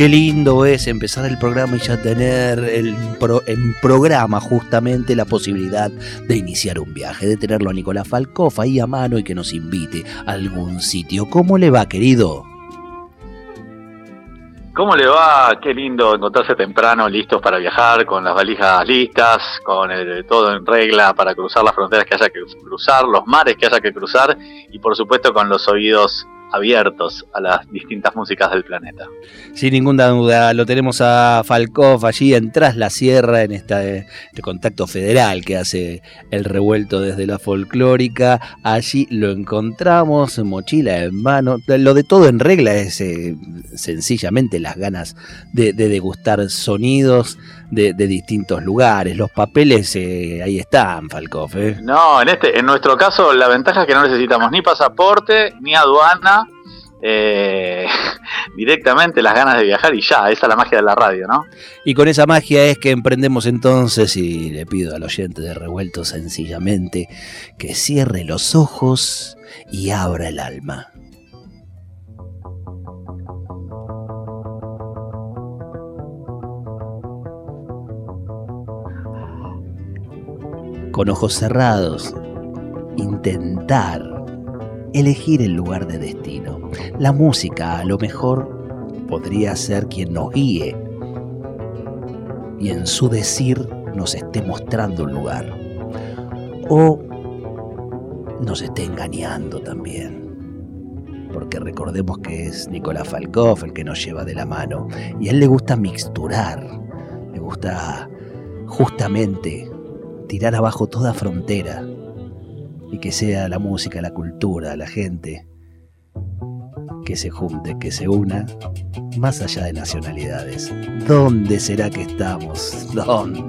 Qué lindo es empezar el programa y ya tener el en programa justamente la posibilidad de iniciar un viaje, de tenerlo a Nicolás Falcoff ahí a mano y que nos invite a algún sitio. ¿Cómo le va, querido? ¿Cómo le va? Qué lindo encontrarse temprano, listos para viajar, con las valijas listas, con todo en regla para cruzar las fronteras que haya que cruzar, los mares que haya que cruzar y por supuesto con los oídos abiertos a las distintas músicas del planeta. Sin ninguna duda, lo tenemos a Falkov allí en Tras la Sierra, en este contacto federal que hace el revuelto desde la folclórica. Allí lo encontramos, mochila en mano. Lo de todo en regla es eh, sencillamente las ganas de, degustar sonidos de, distintos lugares. Los papeles eh, ahí están, Falkov. ¿eh? No, en, este, en nuestro caso la ventaja es que no necesitamos ni pasaporte, ni aduana, eh, directamente las ganas de viajar y ya, esa es la magia de la radio, ¿no? Y con esa magia es que emprendemos entonces y le pido al oyente de Revuelto sencillamente que cierre los ojos y abra el alma. Con ojos cerrados, intentar elegir el lugar de destino. La música a lo mejor podría ser quien nos guíe y en su decir nos esté mostrando un lugar. O nos esté engañando también. Porque recordemos que es Nicolás Falkov el que nos lleva de la mano. Y a él le gusta mixturar. Le gusta justamente tirar abajo toda frontera y que sea la música, la cultura, la gente que se junte, que se una, más allá de nacionalidades. ¿Dónde será que estamos? ¿Dónde?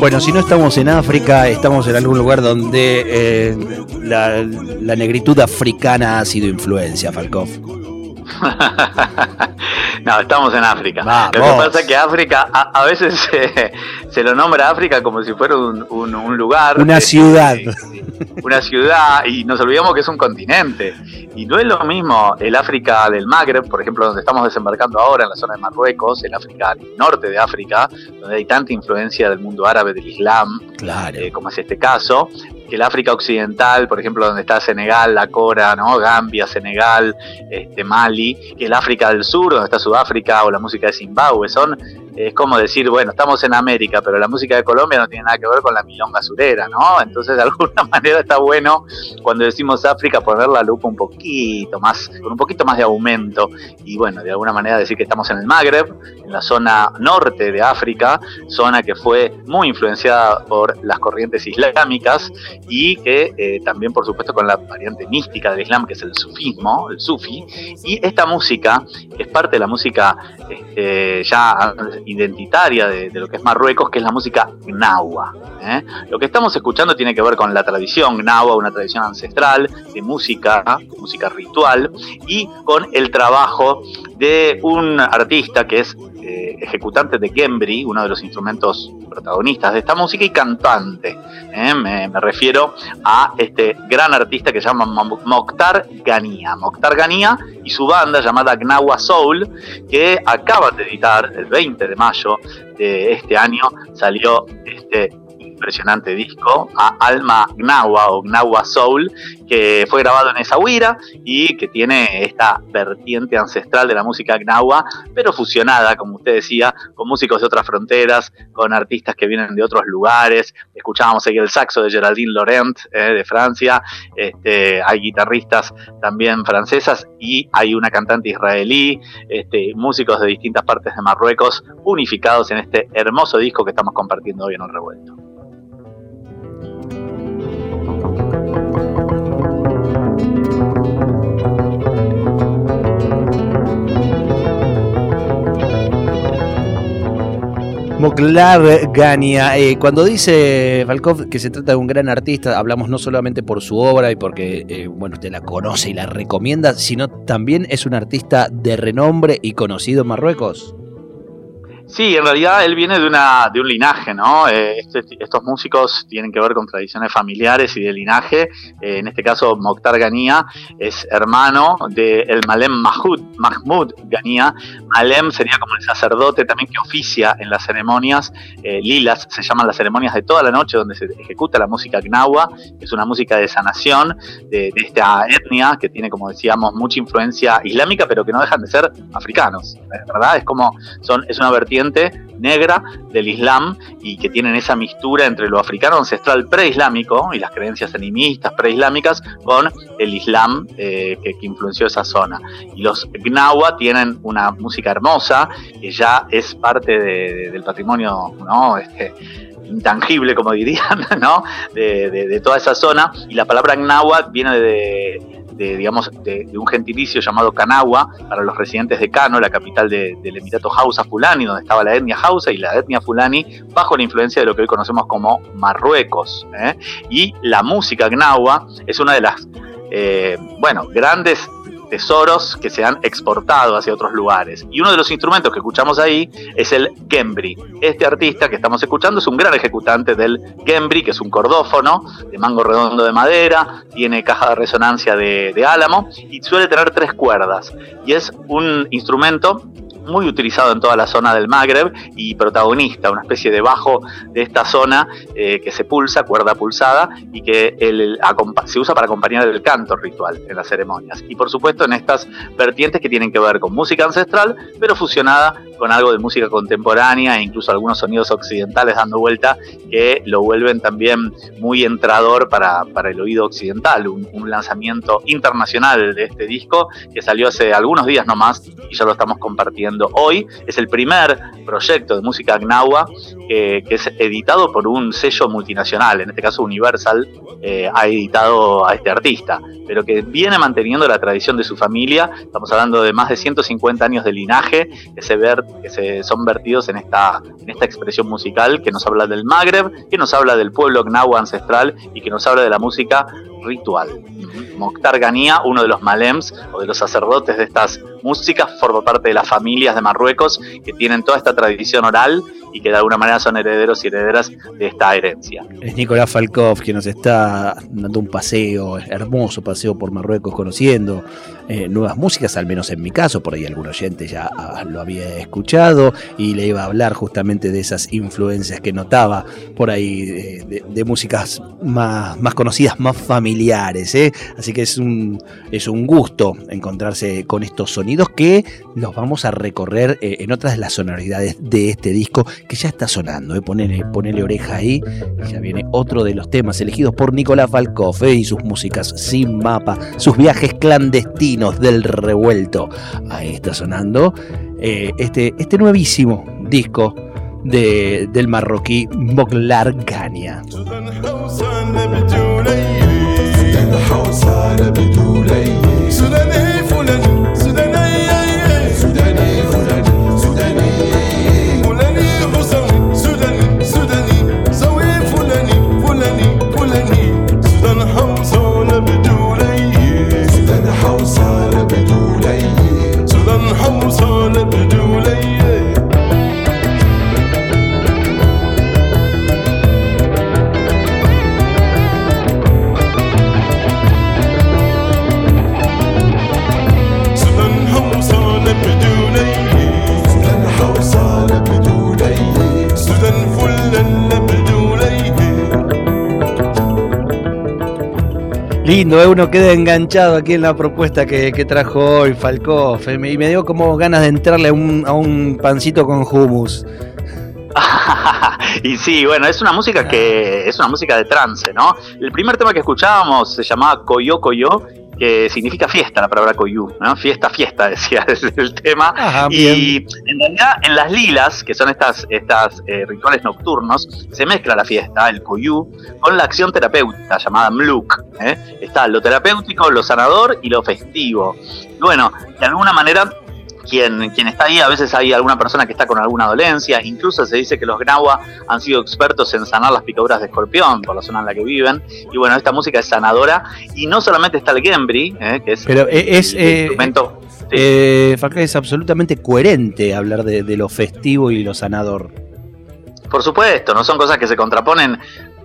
Bueno, si no estamos en África, estamos en algún lugar donde eh, la, negritud africana ha sido influencia, Falkov. no, estamos en África. Lo que pasa es que África a, veces se, lo nombra África como si fuera un, lugar. Una ciudad. una ciudad y nos olvidamos que es un continente. Y no es lo mismo el África del Magreb, por ejemplo, donde estamos desembarcando ahora, en la zona de Marruecos, el África norte de África, donde hay tanta influencia del mundo árabe, del Islam, eh, como es este caso, que el África occidental, por ejemplo, donde está Senegal, la Cora, ¿no? Gambia, Senegal, este, Mali, que el África del Sur, donde está Sudáfrica o la música de Zimbabue, son es como decir, bueno, estamos en América, pero la música de Colombia no tiene nada que ver con la milonga surera, ¿no? Entonces, de alguna manera está bueno cuando decimos África poner la lupa un poquito más, con un poquito más de aumento y bueno, de alguna manera decir que estamos en el Magreb, en la zona norte de África, zona que fue muy influenciada por las corrientes islámicas y que eh, también, por supuesto, con la variante mística del Islam, que es el sufismo, el sufi, y esta música es parte de la música este, ya identitaria de, lo que es Marruecos, que es la música gnawa. ¿eh? Lo que estamos escuchando tiene que ver con la tradición gnawa, una tradición ancestral de música, música ritual, y con el trabajo de un artista que es eh, ejecutante de Gembri, uno de los instrumentos protagonistas de esta música, y cantante. ¿eh? Me, refiero a este gran artista que se llama Mokhtar Gania. Mokhtar Gania y su banda llamada Gnawa Soul, que acaban de editar el 20 de mayo de este año, salió este impresionante disco, a Alma Gnawa o Gnawa Soul, que fue grabado en esa huira y que tiene esta vertiente ancestral de la música Gnawa, pero fusionada, como usted decía, con músicos de otras fronteras, con artistas que vienen de otros lugares. Escuchábamos aquí el saxo de Geraldine Laurent eh, de Francia, este, hay guitarristas también francesas y hay una cantante israelí, este, músicos de distintas partes de Marruecos unificados en este hermoso disco que estamos compartiendo hoy en el revuelto. Moklar Gania. Eh, cuando dice Falkov que se trata de un gran artista, hablamos no solamente por su obra y porque eh, bueno, usted la conoce y la recomienda, sino también es un artista de renombre y conocido en Marruecos. Sí, en realidad él viene de, una, de un linaje, ¿no? Eh, este, estos músicos tienen que ver con tradiciones familiares y de linaje. Eh, en este caso, Mokhtar Gania es hermano del el Malem Mahmoud, Mahmoud Gania. Malem sería como el sacerdote también que oficia en las ceremonias. Eh, lilas se llaman las ceremonias de toda la noche donde se ejecuta la música Gnawa, que es una música de sanación de, de esta etnia que tiene, como decíamos, mucha influencia islámica, pero que no dejan de ser africanos, ¿verdad? Es como, son, es una vertiente negra del Islam y que tienen esa mistura entre lo africano ancestral preislámico y las creencias animistas preislámicas con el Islam eh, que, influenció esa zona. Y los Gnawa tienen una música hermosa que ya es parte del patrimonio ¿no? este, intangible, como dirían, ¿no? De, de, toda esa zona. Y la palabra Gnawa viene de, de, digamos, de, un gentilicio llamado Kanagua para los residentes de Kano, la capital del Emirato Hausa Fulani, donde estaba la etnia Hausa y la etnia Fulani, bajo la influencia de lo que hoy conocemos como Marruecos. ¿eh? Y la música Gnawa es una de las, eh, bueno, grandes tesoros que se han exportado hacia otros lugares. Y uno de los instrumentos que escuchamos ahí es el Gembri. Este artista que estamos escuchando es un gran ejecutante del Gembri, que es un cordófono de mango redondo de madera, tiene caja de resonancia de, de álamo y suele tener tres cuerdas. Y es un instrumento muy utilizado en toda la zona del Magreb y protagonista, una especie de bajo de esta zona eh, que se pulsa, cuerda pulsada, y que se usa para acompañar el canto ritual en las ceremonias. Y por supuesto en estas vertientes que tienen que ver con música ancestral, pero fusionada con algo de música contemporánea e incluso algunos sonidos occidentales dando vuelta que lo vuelven también muy entrador para, el oído occidental. Un, un, lanzamiento internacional de este disco que salió hace algunos días nomás y ya lo estamos compartiendo hoy. Es el primer proyecto de música Gnawa que es editado por un sello multinacional, en este caso Universal, eh, ha editado a este artista, pero que viene manteniendo la tradición de su familia. Estamos hablando de más de 150 años de linaje que se, ver, que se son vertidos en esta, en esta expresión musical que nos habla del Magreb, que nos habla del pueblo Gnawa ancestral y que nos habla de la música ritual. Mokhtar Gania, uno de los malems o de los sacerdotes de estas músicas, forma parte de las familias de Marruecos que tienen toda esta tradición oral y que de alguna manera son herederos y herederas de esta herencia. Es Nicolás Falkov quien nos está dando un paseo, hermoso paseo por Marruecos, conociendo eh, nuevas músicas, al menos en mi caso, por ahí algún oyente ya ah, lo había escuchado y le iba a hablar justamente de esas influencias que notaba por ahí de, músicas más, más conocidas, más familiares. ¿eh? Así que es un, es un gusto encontrarse con estos sonidos que los vamos a recorrer eh, en otras de las sonoridades de este disco que ya está sonando. ¿eh? Ponele, oreja ahí. Ya viene otro de los temas elegidos por Nicolás Falkov ¿eh? y sus músicas sin mapa, sus viajes clandestinos del revuelto. Ahí está sonando eh, este, este nuevísimo disco de, del marroquí Moglar Gania. Lindo, ¿eh? uno queda enganchado aquí en la propuesta que, trajo hoy Falcoff. Y me dio como ganas de entrarle a un, pancito con hummus. y sí, bueno, es una música que es una música de trance, ¿no? El primer tema que escuchábamos se llamaba Coyo Coyo que significa fiesta, la palabra koyu, ¿no? Fiesta, fiesta, decía el tema. y en realidad en las lilas, que son estas, estas eh, rituales nocturnos, se mezcla la fiesta, el koyu, con la acción terapéutica llamada mluk. ¿eh? Está lo terapéutico, lo sanador y lo festivo. bueno, de alguna manera quien, está ahí, a veces hay alguna persona que está con alguna dolencia, incluso se dice que los Gnawa han sido expertos en sanar las picaduras de escorpión por la zona en la que viven, y bueno, esta música es sanadora, y no solamente está el Gembri, eh, que es, Pero es, el, eh, instrumento... Eh, es absolutamente coherente hablar de, de lo festivo y lo sanador. Por supuesto, no son cosas que se contraponen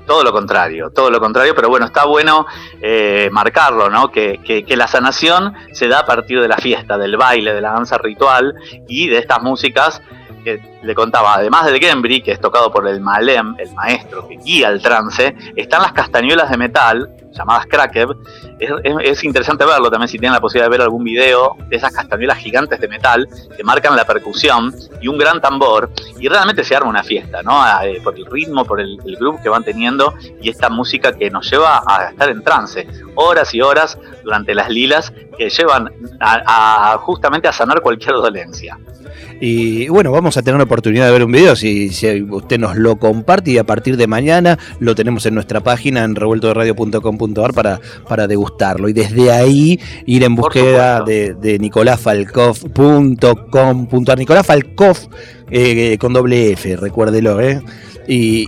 todo lo contrario, todo lo contrario, pero bueno, está bueno eh, marcarlo, ¿no? Que, que, la sanación se da a partir de la fiesta, del baile, de la danza ritual y de estas músicas que le contaba, además del Gembri, que es tocado por el Malem, el maestro que guía el trance, están las castañuelas de metal, llamadas Krakev. Es, interesante verlo también si tienen la posibilidad de ver algún video de esas castañuelas gigantes de metal que marcan la percusión y un gran tambor. Y realmente se arma una fiesta, ¿no? Eh, por el ritmo, por el, grupo que van teniendo y esta música que nos lleva a estar en trance. Horas y horas durante las lilas que llevan a justamente a sanar cualquier dolencia. Y bueno, vamos a tener oportunidad de ver un video si, usted nos lo comparte y a partir de mañana lo tenemos en nuestra página en revueltoderadio.com.ar para, para degustarlo. Y desde ahí ir en búsqueda de, de nicolásfalcoff.com.ar. Nicolás Falcoff eh, con doble F, recuérdelo, ¿eh? Y,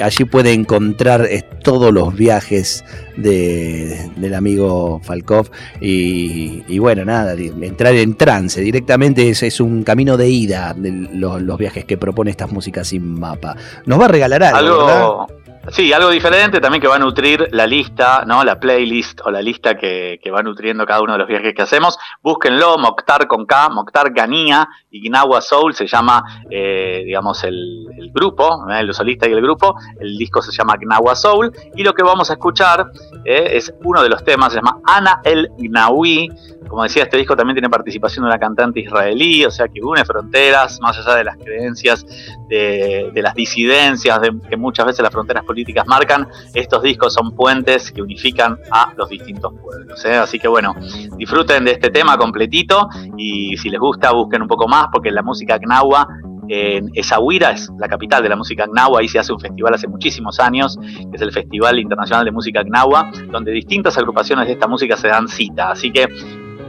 allí, puede encontrar eh, todos los viajes del amigo Falkov. Y, bueno, nada, entrar en trance directamente es, es un camino de ida de los, viajes que propone estas músicas sin mapa. Nos va a regalar algo, Sí, algo diferente también que va a nutrir la lista, ¿no? La playlist o la lista que, va nutriendo cada uno de los viajes que hacemos. Búsquenlo, Mokhtar con K, Mokhtar Ganía y Gnawa Soul se llama, eh, digamos, el, grupo, ¿eh? el solista y el grupo. El disco se llama Gnawa Soul y lo que vamos a escuchar ¿eh? es uno de los temas, se llama Ana el Gnawi. Como decía, este disco también tiene participación de una cantante israelí, o sea que une fronteras, más allá de las creencias, de, las disidencias, de que muchas veces las fronteras políticas marcan, estos discos son puentes que unifican a los distintos pueblos. ¿eh? Así que bueno, disfruten de este tema completito y si les gusta busquen un poco más porque la música Gnawa en Esahuira es la capital de la música Gnawa, ahí se hace un festival hace muchísimos años, que es el Festival Internacional de Música Gnawa, donde distintas agrupaciones de esta música se dan cita. Así que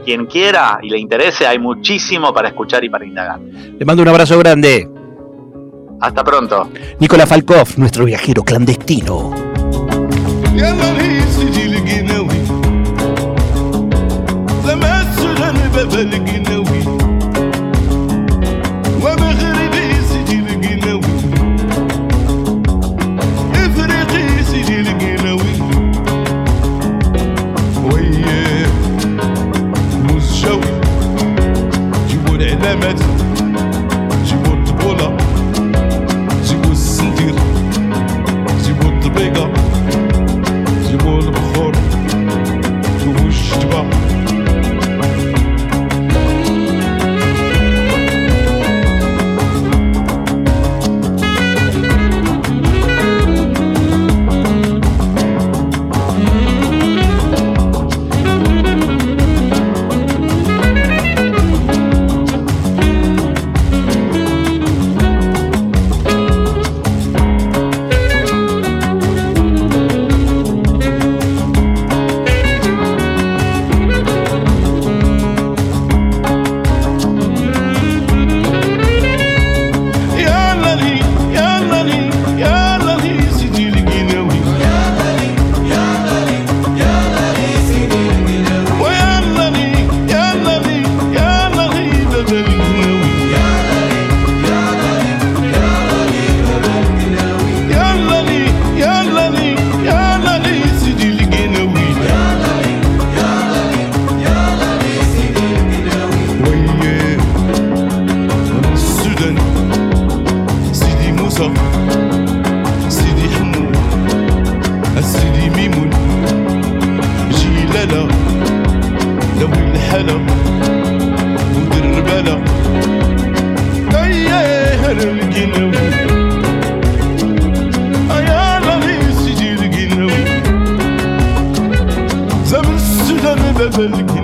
quien quiera y le interese, hay muchísimo para escuchar y para indagar. Le mando un abrazo grande. Hasta pronto. Nicolás Falkov, nuestro viajero clandestino. هلا ودير بلا أيه هر الجنب أيا لغي سجير جنب زمن السلام ببلكن